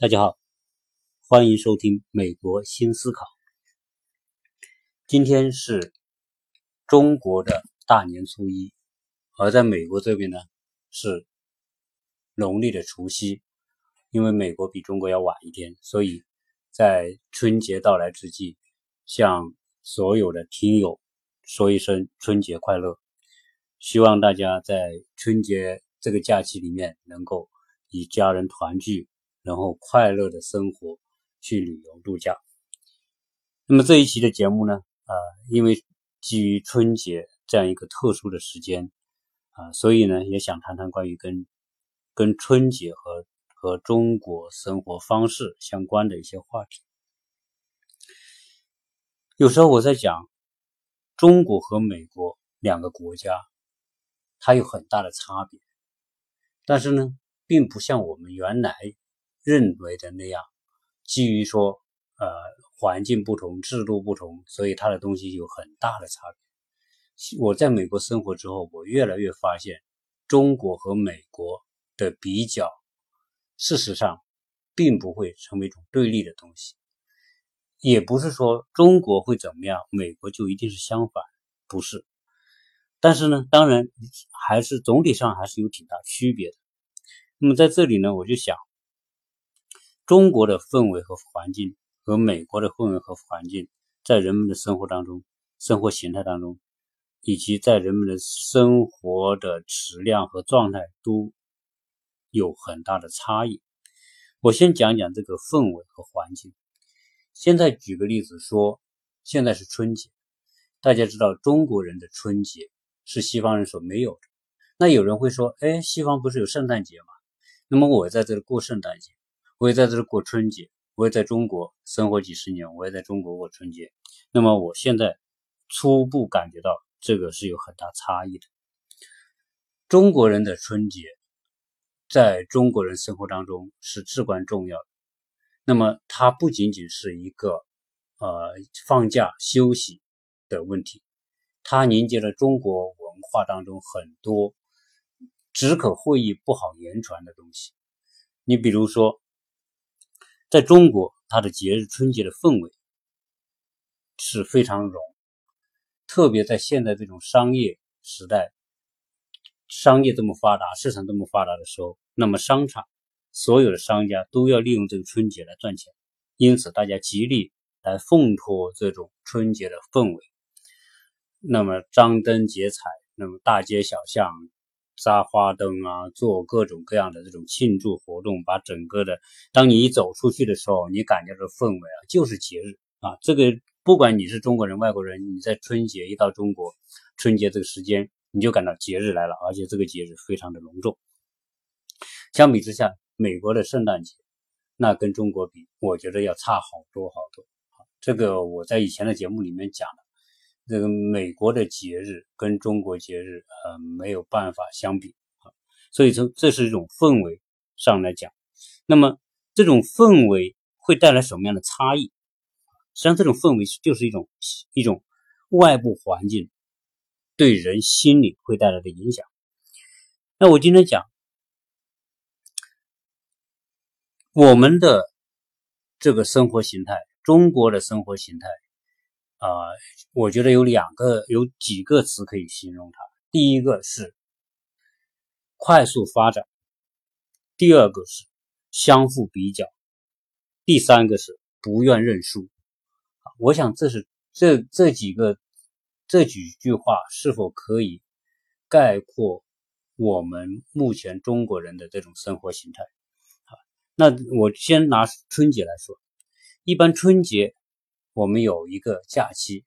大家好，欢迎收听《美国新思考》。今天是中国的大年初一，而在美国这边呢是农历的除夕。因为美国比中国要晚一天，所以在春节到来之际，向所有的听友说一声春节快乐。希望大家在春节这个假期里面能够与家人团聚。然后快乐的生活，去旅游度假。那么这一期的节目呢，啊，因为基于春节这样一个特殊的时间，啊，所以呢，也想谈谈关于跟跟春节和和中国生活方式相关的一些话题。有时候我在讲中国和美国两个国家，它有很大的差别，但是呢，并不像我们原来。认为的那样，基于说，呃，环境不同，制度不同，所以它的东西有很大的差别。我在美国生活之后，我越来越发现，中国和美国的比较，事实上，并不会成为一种对立的东西，也不是说中国会怎么样，美国就一定是相反，不是。但是呢，当然还是总体上还是有挺大区别的。那么在这里呢，我就想。中国的氛围和环境和美国的氛围和环境，在人们的生活当中、生活形态当中，以及在人们的生活的质量和状态，都有很大的差异。我先讲讲这个氛围和环境。现在举个例子说，现在是春节，大家知道中国人的春节是西方人所没有的。那有人会说，哎，西方不是有圣诞节吗？那么我在这里过圣诞节。我也在这过春节，我也在中国生活几十年，我也在中国过春节。那么我现在初步感觉到这个是有很大差异的。中国人的春节在中国人生活当中是至关重要的。那么它不仅仅是一个呃放假休息的问题，它凝结了中国文化当中很多只可会意不好言传的东西。你比如说。在中国，它的节日春节的氛围是非常浓，特别在现在这种商业时代，商业这么发达，市场这么发达的时候，那么商场所有的商家都要利用这个春节来赚钱，因此大家极力来奉托这种春节的氛围，那么张灯结彩，那么大街小巷。扎花灯啊，做各种各样的这种庆祝活动，把整个的，当你一走出去的时候，你感觉这氛围啊，就是节日啊。这个不管你是中国人、外国人，你在春节一到中国，春节这个时间，你就感到节日来了，而且这个节日非常的隆重。相比之下，美国的圣诞节，那跟中国比，我觉得要差好多好多。这个我在以前的节目里面讲了。这个美国的节日跟中国节日，呃，没有办法相比啊，所以从这是一种氛围上来讲，那么这种氛围会带来什么样的差异？实际上，这种氛围就是一种一种外部环境对人心理会带来的影响。那我今天讲我们的这个生活形态，中国的生活形态。啊，我觉得有两个，有几个词可以形容它。第一个是快速发展，第二个是相互比较，第三个是不愿认输。我想这是这这几个这几句话是否可以概括我们目前中国人的这种生活形态？好，那我先拿春节来说，一般春节。我们有一个假期，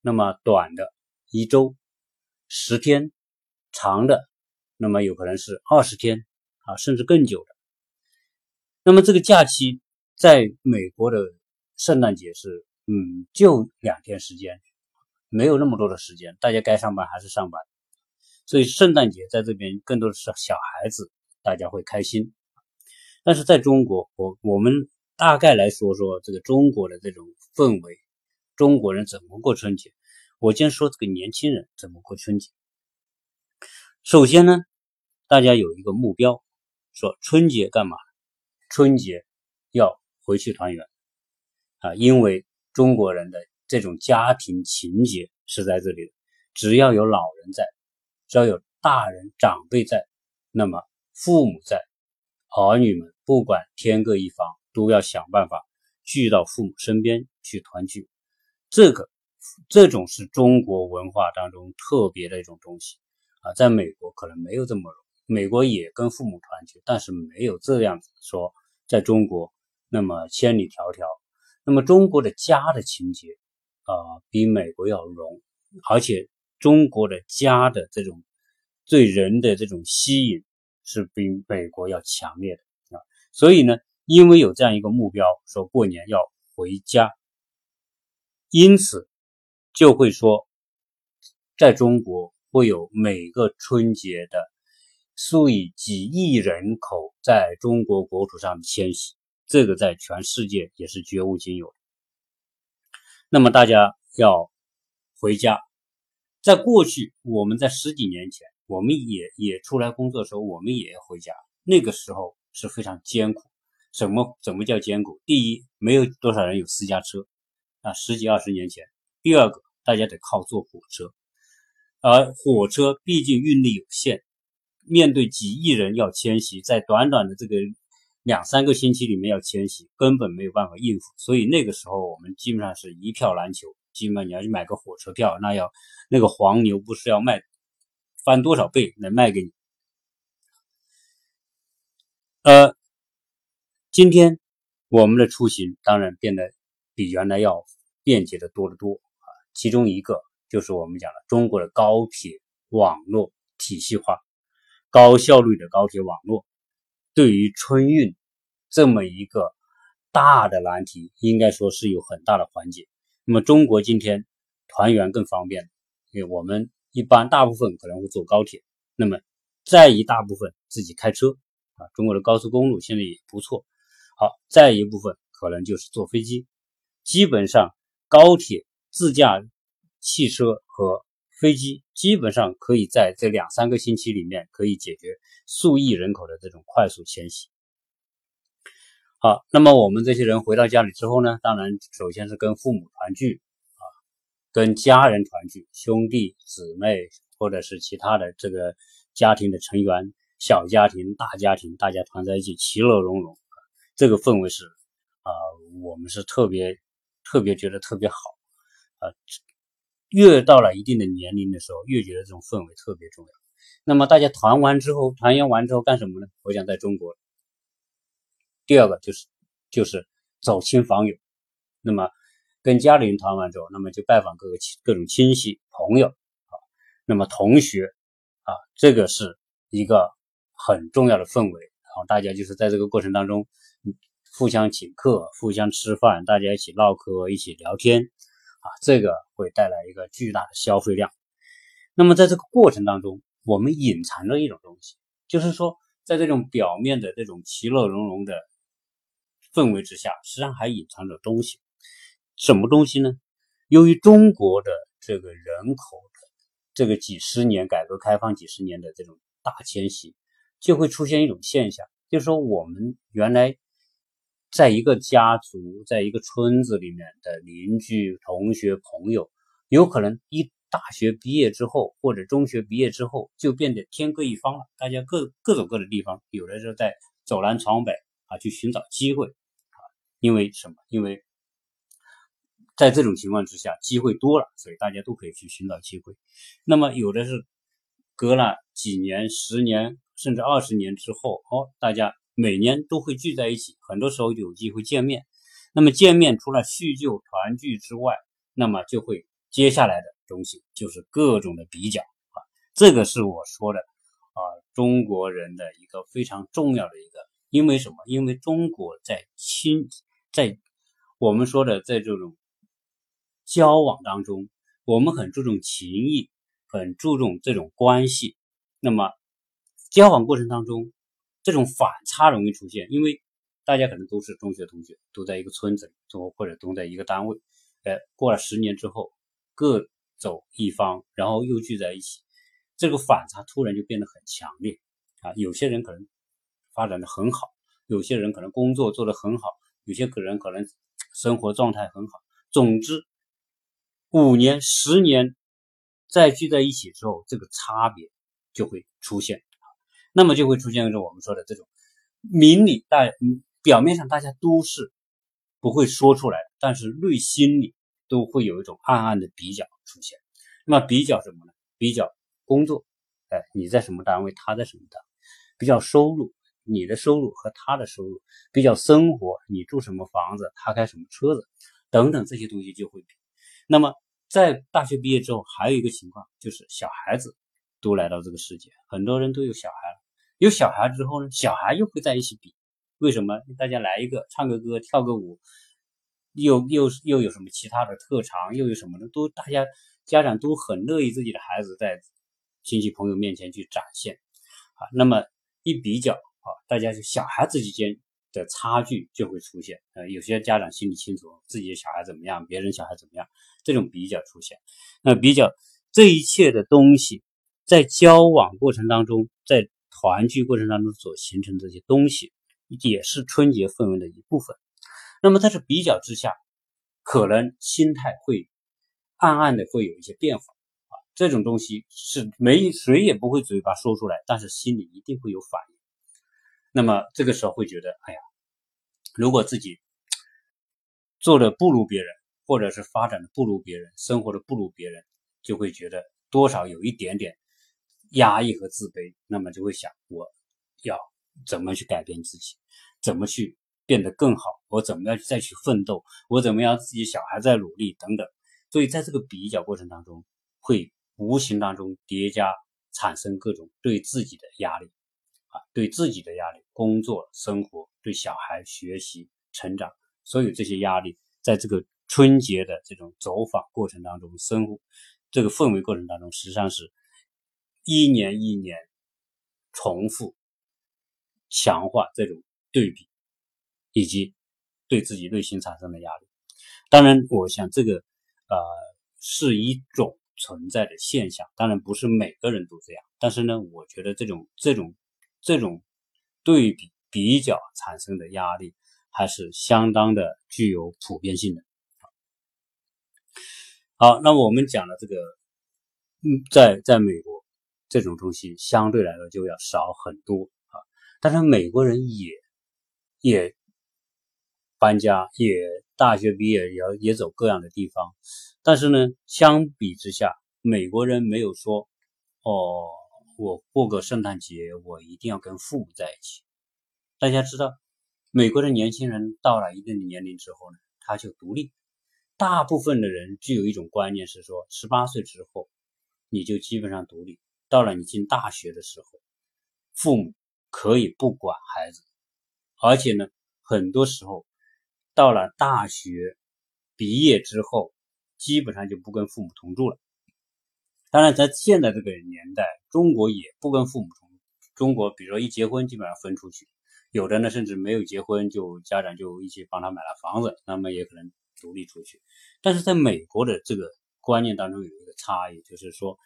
那么短的一周十天，长的那么有可能是二十天啊，甚至更久的。那么这个假期在美国的圣诞节是，嗯，就两天时间，没有那么多的时间，大家该上班还是上班，所以圣诞节在这边更多的是小孩子，大家会开心。但是在中国，我我们。大概来说说这个中国的这种氛围，中国人怎么过春节？我先说这个年轻人怎么过春节。首先呢，大家有一个目标，说春节干嘛？春节要回去团圆啊，因为中国人的这种家庭情节是在这里的，只要有老人在，只要有大人长辈在，那么父母在，儿女们不管天各一方，都要想办法聚到父母身边去团聚。这个这种是中国文化当中特别的一种东西。啊，在美国可能没有这么容，美国也跟父母团聚，但是没有这样子说，在中国那么千里迢迢，那么中国的家的情节啊比美国要浓，而且中国的家的这种对人的这种吸引是比美国要强烈的。啊，所以呢，因为有这样一个目标，说过年要回家，因此就会说，在中国会有每个春节的数以几亿人口在中国国土上迁徙，这个在全世界也是绝无仅有。那么大家要回家。在过去，我们在十几年前，我们也也出来工作的时候，我们也要回家。那个时候是非常艰苦。什么怎么叫艰苦？第一，没有多少人有私家车啊，十几二十年前。第二个，大家得靠坐火车，而火车毕竟运力有限，面对几亿人要迁徙，在短短的这个两三个星期里面要迁徙，根本没有办法应付。所以那个时候，我们基本上是一票难求。基本你要去买个火车票，那要那个黄牛不是要卖翻多少倍来卖给你？呃，今天我们的出行当然变得比原来要便捷的多得多啊。其中一个就是我们讲的中国的高铁网络体系化、高效率的高铁网络，对于春运这么一个大的难题，应该说是有很大的缓解。那么中国今天团圆更方便，因为我们一般大部分可能会坐高铁，那么再一大部分自己开车啊。中国的高速公路现在也不错，好，再一部分可能就是坐飞机。基本上高铁、自驾汽车和飞机基本上可以在这两三个星期里面可以解决数亿人口的这种快速迁徙。好，那么我们这些人回到家里之后呢？当然，首先是跟父母团聚啊，跟家人团聚，兄弟姊妹或者是其他的这个家庭的成员，小家庭、大家庭，大家团在一起，其乐融融，这个氛围是啊，我们是特别特别觉得特别好啊。越到了一定的年龄的时候，越觉得这种氛围特别重要。那么大家团完之后，团圆完之后干什么呢？我想在中国。第二个就是就是走亲访友，那么跟家里人团完之后，那么就拜访各个亲各种亲戚朋友啊，那么同学啊，这个是一个很重要的氛围。然后大家就是在这个过程当中，互相请客、互相吃饭，大家一起唠嗑、一起聊天啊，这个会带来一个巨大的消费量。那么在这个过程当中，我们隐藏着一种东西，就是说在这种表面的这种其乐融融的。氛围之下，实际上还隐藏着东西。什么东西呢？由于中国的这个人口的这个几十年改革开放几十年的这种大迁徙，就会出现一种现象，就是说我们原来在一个家族、在一个村子里面的邻居、同学、朋友，有可能一大学毕业之后或者中学毕业之后，就变得天各一方了。大家各各走各的地方，有的是在走南闯北啊，去寻找机会啊。因为什么？因为在这种情况之下，机会多了，所以大家都可以去寻找机会。那么有的是隔了几年、十年甚至二十年之后，哦，大家每年都会聚在一起，很多时候有机会见面。那么见面除了叙旧团聚之外，那么就会接下来的东西就是各种的比较啊。这个是我说的啊，中国人的一个非常重要的一个，因为什么？因为中国在亲。在我们说的在这种交往当中，我们很注重情谊，很注重这种关系。那么交往过程当中，这种反差容易出现，因为大家可能都是中学同学，都在一个村子里，或者都在一个单位。哎，过了十年之后，各走一方，然后又聚在一起，这个反差突然就变得很强烈啊！有些人可能发展的很好，有些人可能工作做得很好。有些个人可能生活状态很好。总之，五年、十年再聚在一起之后，这个差别就会出现，那么就会出现一种我们说的这种明里大，表面上大家都是不会说出来，但是内心里都会有一种暗暗的比较出现。那么比较什么呢？比较工作，哎，你在什么单位，他在什么单位？比较收入。你的收入和他的收入比较，生活你住什么房子，他开什么车子，等等这些东西就会比。那么在大学毕业之后，还有一个情况就是小孩子都来到这个世界，很多人都有小孩了。有小孩之后呢，小孩又会在一起比，为什么？大家来一个唱个歌，跳个舞，又又又有什么其他的特长，又有什么的，都大家家长都很乐意自己的孩子在亲戚朋友面前去展现啊。那么一比较。啊，大家就小孩子之间的差距就会出现。呃，有些家长心里清楚自己的小孩怎么样，别人小孩怎么样，这种比较出现。那比较这一切的东西，在交往过程当中，在团聚过程当中所形成这些东西，也是春节氛围的一部分。那么在这比较之下，可能心态会暗暗的会有一些变化。啊，这种东西是没谁也不会嘴巴说出来，但是心里一定会有反应。那么这个时候会觉得，哎呀，如果自己做的不如别人，或者是发展的不如别人，生活的不如别人，就会觉得多少有一点点压抑和自卑。那么就会想，我要怎么去改变自己，怎么去变得更好？我怎么样再去奋斗？我怎么样自己小孩在努力等等。所以在这个比较过程当中，会无形当中叠加产生各种对自己的压力。啊，对自己的压力、工作、生活，对小孩学习、成长，所有这些压力，在这个春节的这种走访过程当中，生活这个氛围过程当中，实际上是一年一年重复强化这种对比，以及对自己内心产生的压力。当然，我想这个呃是一种存在的现象，当然不是每个人都这样，但是呢，我觉得这种这种。这种对比比较产生的压力，还是相当的具有普遍性的。好，那我们讲的这个，嗯，在在美国，这种东西相对来说就要少很多啊。但是美国人也也搬家，也大学毕业，也也走各样的地方。但是呢，相比之下，美国人没有说哦。我过个圣诞节，我一定要跟父母在一起。大家知道，美国的年轻人到了一定的年龄之后呢，他就独立。大部分的人具有一种观念是说，十八岁之后你就基本上独立。到了你进大学的时候，父母可以不管孩子，而且呢，很多时候到了大学毕业之后，基本上就不跟父母同住了。当然，在现在这个年代，中国也不跟父母同住。中国，比如说一结婚，基本上分出去；有的呢，甚至没有结婚，就家长就一起帮他买了房子，那么也可能独立出去。但是在美国的这个观念当中有一个差异，就是说，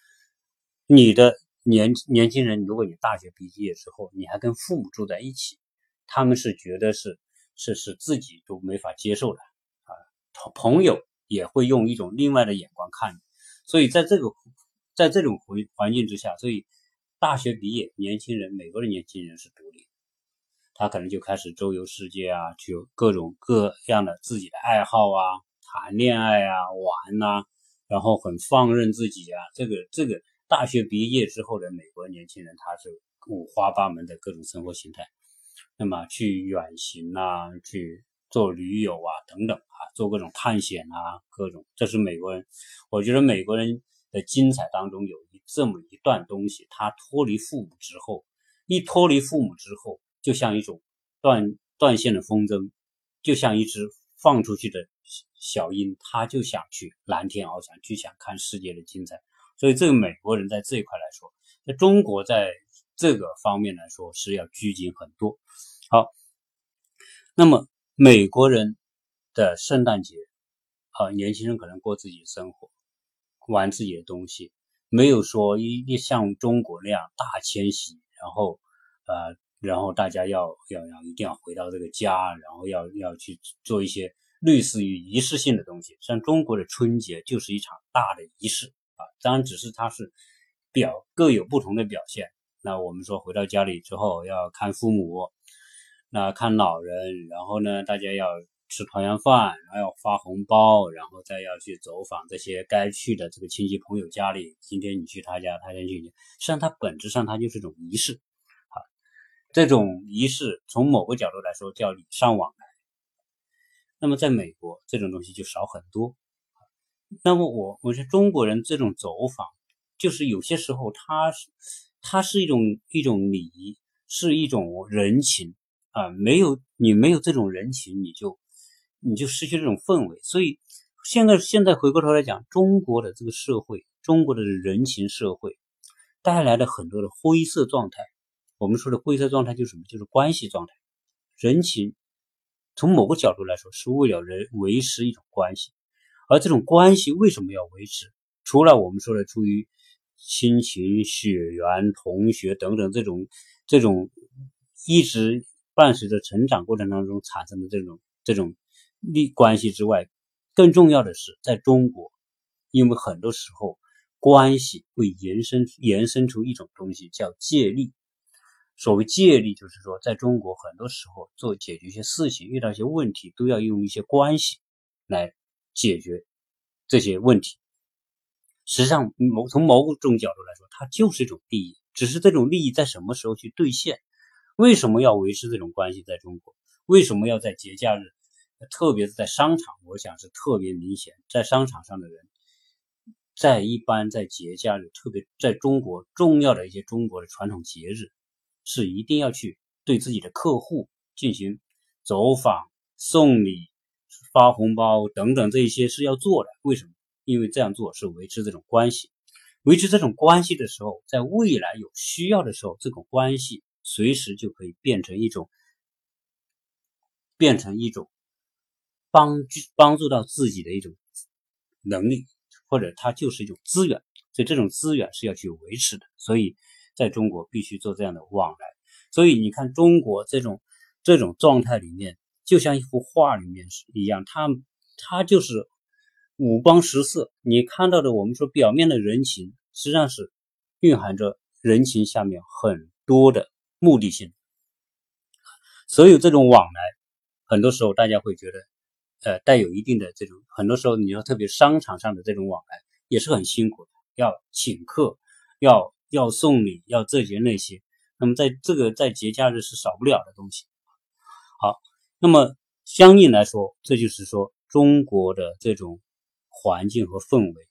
你的年年轻人，如果你大学毕业之后，你还跟父母住在一起，他们是觉得是是是自己都没法接受的啊。朋朋友也会用一种另外的眼光看你，所以在这个。在这种环环境之下，所以大学毕业，年轻人，美国的年轻人是独立，他可能就开始周游世界啊，去各种各样的自己的爱好啊，谈恋爱啊，玩呐，然后很放任自己啊。这个这个大学毕业之后的美国年轻人，他是五花八门的各种生活形态，那么去远行啊，去做驴友啊，等等啊，做各种探险啊，各种，这是美国人。我觉得美国人。的精彩当中有一这么一段东西，他脱离父母之后，一脱离父母之后，就像一种断断线的风筝，就像一只放出去的小鹰，他就想去蓝天翱翔，就想看世界的精彩。所以，这个美国人在这一块来说，在中国在这个方面来说是要拘谨很多。好，那么美国人的圣诞节，啊，年轻人可能过自己的生活。玩自己的东西，没有说一一像中国那样大迁徙，然后呃然后大家要要要一定要回到这个家，然后要要去做一些类似于仪式性的东西。像中国的春节就是一场大的仪式，当然只是它是表各有不同的表现。那我们说回到家里之后要看父母，那看老人，然后呢，大家要吃团圆饭，然后要发红包，然后再要去走访这些该去的这个亲戚朋友家里。今天你去他家，他先去你，实际上它本质上它就是一种仪式。这种仪式从某个角度来说叫礼尚往来，那么在美国这种东西就少很多。那么我我觉得中国人这种走访，就是有些时候他是他是一种一种礼仪，是一种人情啊，没有你没有这种人情，你就你就失去这种氛围。所以现在现在回过头来讲，中国的这个社会，中国的人情社会带来了很多的灰色状态。我们说的灰色状态就是什么？就是关系状态。人情从某个角度来说，是为了人维持一种关系，而这种关系为什么要维持？除了我们说的出于亲情、血缘、同学等等这种这种一直伴随着成长过程当中产生的这种这种利关系之外，更重要的是，在中国，因为很多时候关系会延伸延伸出一种东西，叫借力。所谓借力，就是说，在中国很多时候做解决一些事情，遇到一些问题，都要用一些关系来解决这些问题。实际上，某从某种角度来说，它就是一种利益，只是这种利益在什么时候去兑现？为什么要维持这种关系？在中国，为什么要在节假日，特别是在商场，我想是特别明显，在商场上的人，在一般在节假日，特别在中国重要的一些中国的传统节日。是一定要去对自己的客户进行走访、送礼、发红包等等，这一些是要做的。为什么？因为这样做是维持这种关系。维持这种关系的时候，在未来有需要的时候，这种关系随时就可以变成一种，变成一种帮助帮助到自己的一种能力，或者它就是一种资源。所以这种资源是要去维持的。所以。在中国必须做这样的往来，所以你看中国这种这种状态里面，就像一幅画里面是一样，它它就是五光十色。你看到的我们说表面的人情，实际上是蕴含着人情下面很多的目的性。所有这种往来，很多时候大家会觉得，呃，带有一定的这种，很多时候你说特别商场上的这种往来也是很辛苦的，要请客，要。要送礼，要这些那些，那么在这个在节假日是少不了的东西。好，那么相应来说，这就是说中国的这种环境和氛围。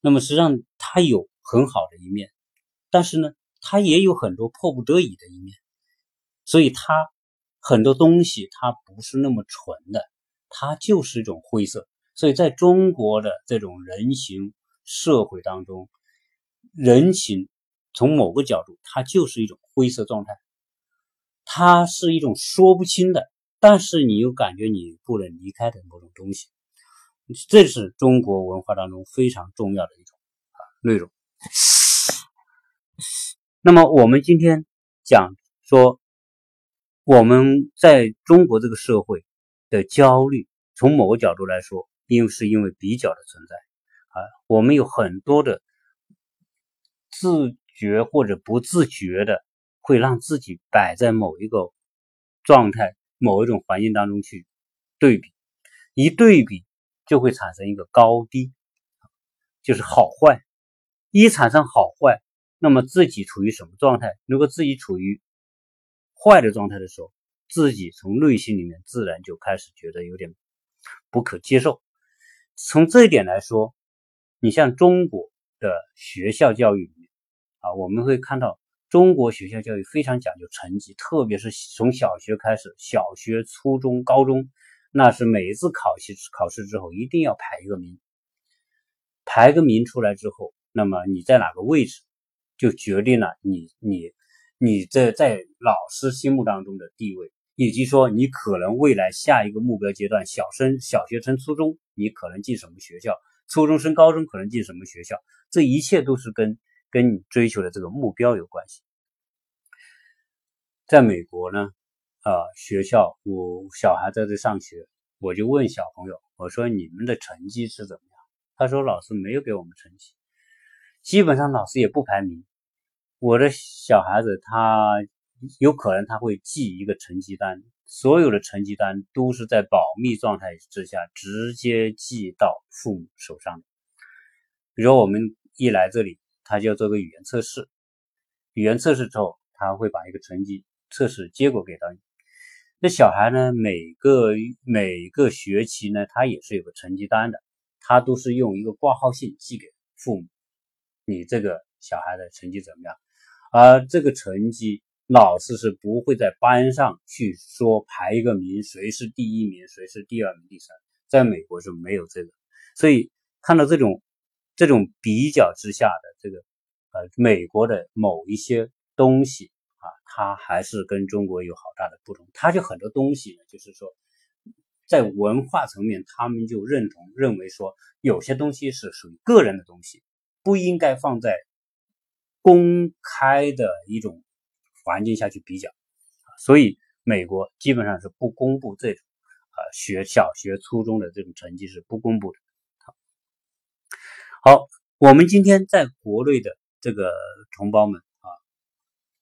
那么实际上它有很好的一面，但是呢，它也有很多迫不得已的一面。所以它很多东西它不是那么纯的，它就是一种灰色。所以在中国的这种人情社会当中，人情。从某个角度，它就是一种灰色状态，它是一种说不清的，但是你又感觉你不能离开的某种东西，这是中国文化当中非常重要的一种啊内容。那么我们今天讲说，我们在中国这个社会的焦虑，从某个角度来说，因为是因为比较的存在啊，我们有很多的自。觉或者不自觉的，会让自己摆在某一个状态、某一种环境当中去对比，一对比就会产生一个高低，就是好坏。一产生好坏，那么自己处于什么状态？如果自己处于坏的状态的时候，自己从内心里面自然就开始觉得有点不可接受。从这一点来说，你像中国的学校教育。啊，我们会看到中国学校教育非常讲究成绩，特别是从小学开始，小学、初中、高中，那是每一次考试考试之后一定要排一个名，排个名出来之后，那么你在哪个位置，就决定了你你你这在老师心目当中的地位，以及说你可能未来下一个目标阶段，小升小学升初中，你可能进什么学校，初中升高中可能进什么学校，这一切都是跟。跟你追求的这个目标有关系。在美国呢，啊，学校我小孩在这上学，我就问小朋友，我说你们的成绩是怎么样？他说老师没有给我们成绩，基本上老师也不排名。我的小孩子他有可能他会记一个成绩单，所有的成绩单都是在保密状态之下直接寄到父母手上的。比如我们一来这里，他就要做个语言测试，语言测试之后，他会把一个成绩测试结果给到你。那小孩呢，每个每个学期呢，他也是有个成绩单的，他都是用一个挂号信寄给父母，你这个小孩的成绩怎么样？而这个成绩，老师是不会在班上去说排一个名，谁是第一名，谁是第二名、第三，在美国是没有这个。所以看到这种这种比较之下的这个，呃，美国的某一些东西啊，它还是跟中国有好大的不同。它就很多东西呢，就是说，在文化层面，他们就认同认为说，有些东西是属于个人的东西，不应该放在。公开的一种环境下去比较，所以美国基本上是不公布这种啊学小学、初中的这种成绩是不公布的。好，我们今天在国内的这个同胞们啊，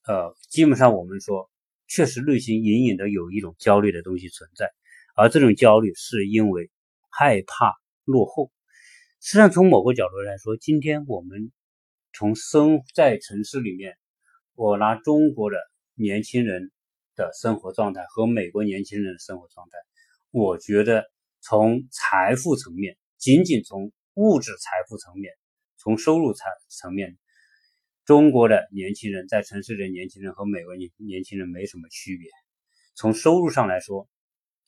呃，基本上我们说，确实内心隐隐的有一种焦虑的东西存在，而这种焦虑是因为害怕落后。实际上，从某个角度来说，今天我们。从生在城市里面，我拿中国的年轻人的生活状态和美国年轻人的生活状态，我觉得从财富层面，仅仅从物质财富层面，从收入层层面，中国的年轻人在城市的年轻人和美国年年轻人没什么区别。从收入上来说，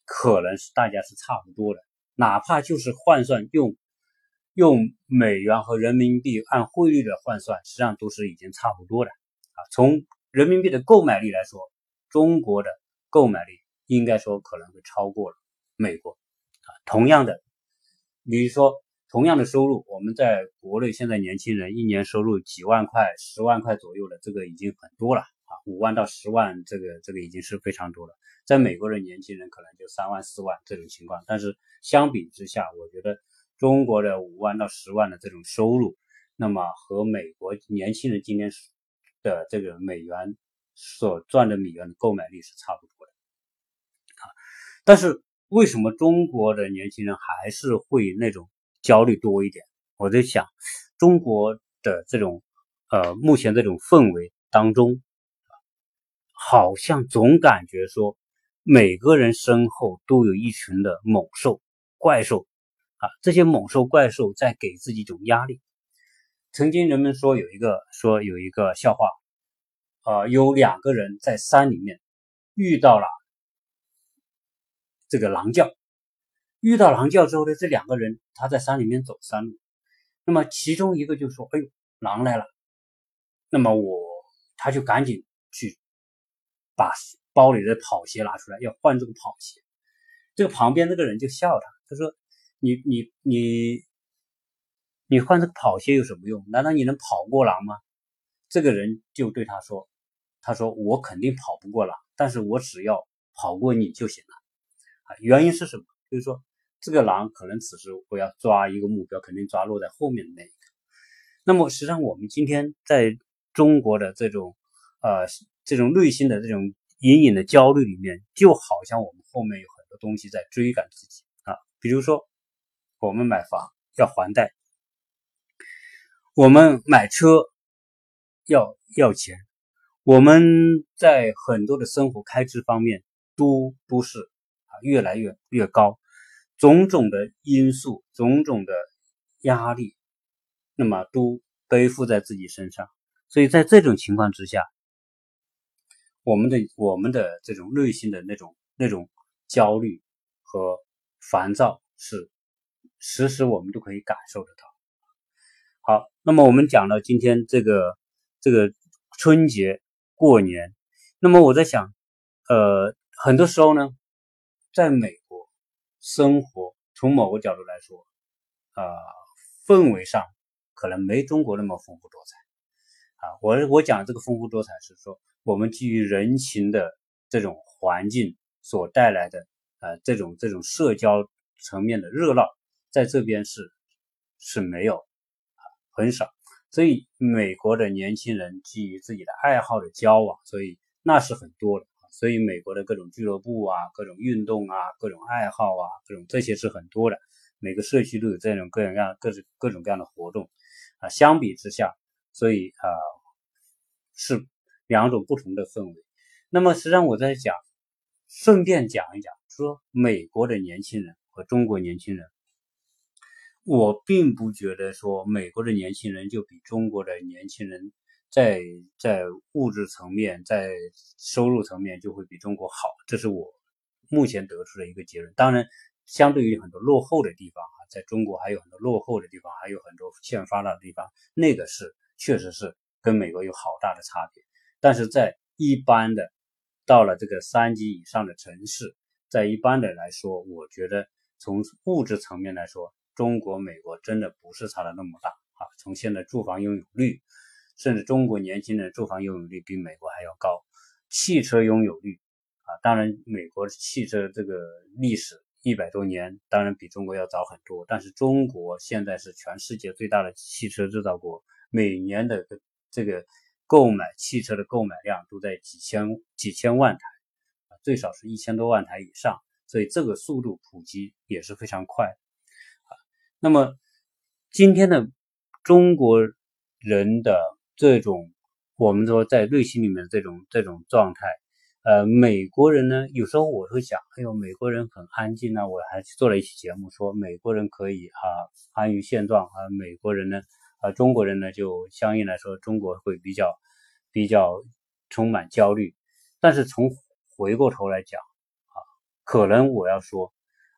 可能是大家是差不多的，哪怕就是换算用。用美元和人民币按汇率的换算，实际上都是已经差不多的啊。从人民币的购买力来说，中国的购买力应该说可能会超过了美国啊。同样的，比如说同样的收入，我们在国内现在年轻人一年收入几万块、十万块左右的，这个已经很多了啊。五万到十万，这个这个已经是非常多了。在美国的年轻人可能就三万、四万这种情况，但是相比之下，我觉得。中国的五万到十万的这种收入，那么和美国年轻人今天的这个美元所赚的美元的购买力是差不多的啊。但是为什么中国的年轻人还是会那种焦虑多一点？我在想，中国的这种呃目前这种氛围当中，好像总感觉说每个人身后都有一群的猛兽、怪兽。啊，这些猛兽怪兽在给自己一种压力。曾经人们说有一个说有一个笑话，啊，有两个人在山里面遇到了这个狼叫，遇到狼叫之后呢，这两个人他在山里面走山路，那么其中一个就说：“哎呦，狼来了！”那么我他就赶紧去把包里的跑鞋拿出来，要换这个跑鞋。这个旁边那个人就笑他，他说。你你你你换这个跑鞋有什么用？难道你能跑过狼吗？这个人就对他说：“他说我肯定跑不过狼，但是我只要跑过你就行了。”啊，原因是什么？就是说这个狼可能此时我要抓一个目标，肯定抓落在后面的那一个。那么实际上我们今天在中国的这种呃这种内心的这种隐隐的焦虑里面，就好像我们后面有很多东西在追赶自己啊，比如说。我们买房要还贷，我们买车要要钱，我们在很多的生活开支方面都都是啊越来越越高，种种的因素，种种的压力，那么都背负在自己身上，所以在这种情况之下，我们的我们的这种内心的那种那种焦虑和烦躁是。时时我们都可以感受得到。好，那么我们讲了今天这个这个春节过年，那么我在想，呃，很多时候呢，在美生活，从某个角度来说，啊，氛围上可能没中国那么丰富多彩啊，我我讲这个丰富多彩是说，我们基于人情的这种环境所带来的呃这种这种社交层面的热闹，在这边是是没有啊很少，所以美国的年轻人基于自己的爱好的交往，所以那是很多的。所以美国的各种俱乐部啊，各种运动啊，各种爱好啊，各种这些是很多的。每个社区都有这种各种各样、各种各种各样的活动啊。相比之下，所以啊是两种不同的氛围。那么实际上我在讲，顺便讲一讲，说美国的年轻人和中国年轻人，我并不觉得说美国的年轻人就比中国的年轻人。在在物质层面，在收入层面就会比中国好，这是我目前得出的一个结论。当然，相对于很多落后的地方啊，在中国还有很多落后的地方，还有很多欠发达的地方，那个是确实是跟美国有好大的差别。但是在一般的到了这个三级以上的城市，在一般的来说，我觉得从物质层面来说，中国、美国真的不是差的那么大啊。从现在住房拥有率。甚至中国年轻人住房拥有率比美国还要高，汽车拥有率啊，当然美国汽车这个历史一百多年，当然比中国要早很多。但是中国现在是全世界最大的汽车制造国，每年的这个购买汽车的购买量都在几千几千万台啊，最少是一千多万台以上，所以这个速度普及也是非常快啊。那么今天的中国人的。这种我们说在内心里面这种这种状态，呃，美国人呢，有时候我会想，哎呦，美国人很安静呢。我还去做了一期节目，说美国人可以啊安于现状啊，美国人呢，啊中国人呢就相应来说，中国会比较比较充满焦虑。但是从回过头来讲啊，可能我要说，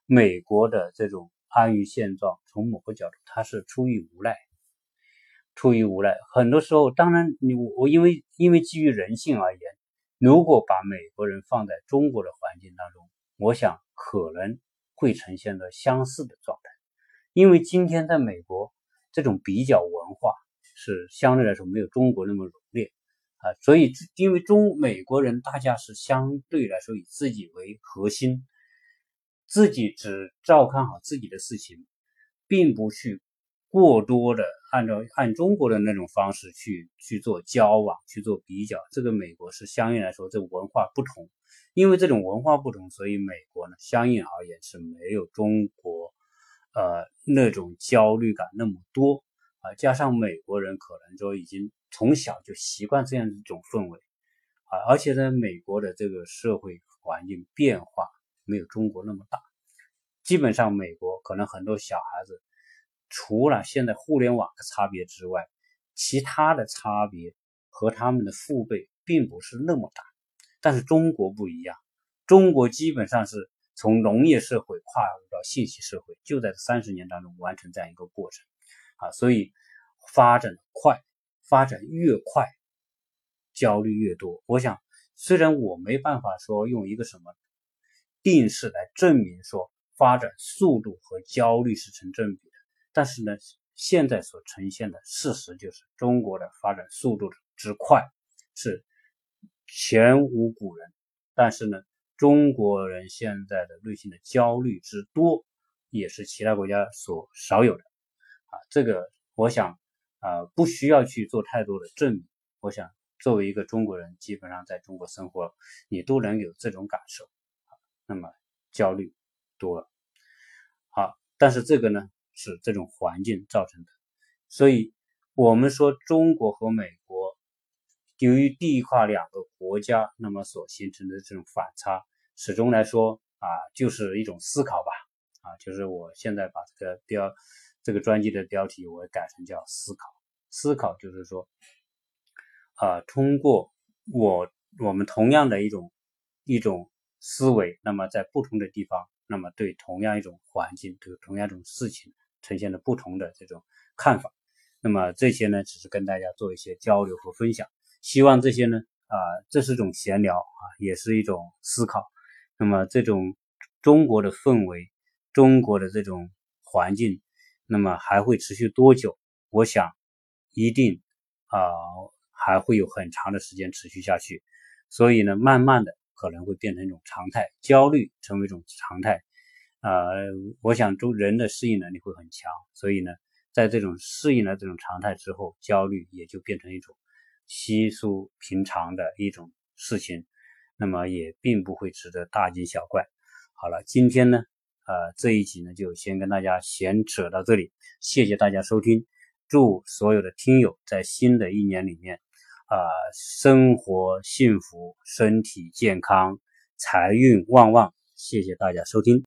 美国的这种安于现状，从某个角度，他是出于无奈。出于无奈，很多时候，当然你我我因为因为基于人性而言，如果把美国人放在中国的环境当中，我想可能会呈现的相似的状态。因为今天在美国，这种比较文化是相对来说没有中国那么浓烈啊，所以因为中美国人大家是相对来说以自己为核心，自己只照看好自己的事情，并不去。过多的按照按中国的那种方式去去做交往去做比较，这个美国是相应来说这文化不同，因为这种文化不同，所以美国呢相应而言是没有中国呃那种焦虑感那么多。啊，加上美国人可能说已经从小就习惯这样一种氛围。啊，而且呢美国的这个社会环境变化没有中国那么大，基本上美国可能很多小孩子。除了现在互联网的差别之外，其他的差别和他们的父辈并不是那么大。但是中国不一样，中国基本上是从农业社会跨入到信息社会，就在这三十年当中完成这样一个过程啊，所以发展的快，发展越快，焦虑越多。我想，虽然我没办法说用一个什么定式来证明说发展速度和焦虑是成正比。但是呢，现在所呈现的事实就是，中国的发展速度之快是前无古人。但是呢，中国人现在的内心的焦虑之多，也是其他国家所少有的。啊，这个我想啊，不需要去做太多的证明。我想，作为一个中国人，基本上在中国生活，你都能有这种感受。那么焦虑多了。好，但是这个呢？是这种环境造成的，所以我们说中国和美国由于地跨两个国家，那么所形成的这种反差，始终来说啊，就是一种思考吧，啊，就是我现在把这个标这个专辑的标题我改成叫思考，思考就是说啊，通过我我们同样的一种一种思维，那么在不同的地方，那么对同样一种环境，对同样一种事情。呈现了不同的这种看法，那么这些呢，只是跟大家做一些交流和分享。希望这些呢，啊，这是一种闲聊啊，也是一种思考。那么这种中国的氛围，中国的这种环境，那么还会持续多久？我想，一定啊，还会有很长的时间持续下去。所以呢，慢慢的可能会变成一种常态，焦虑成为一种常态。啊，我想中人的适应能力会很强，所以呢，在这种适应了这种常态之后，焦虑也就变成一种稀疏平常的一种事情，那么也并不会值得大惊小怪。好了，今天呢，呃，这一集呢就先跟大家闲扯到这里，谢谢大家收听，祝所有的听友在新的一年里面，啊，生活幸福，身体健康，财运旺旺，谢谢大家收听。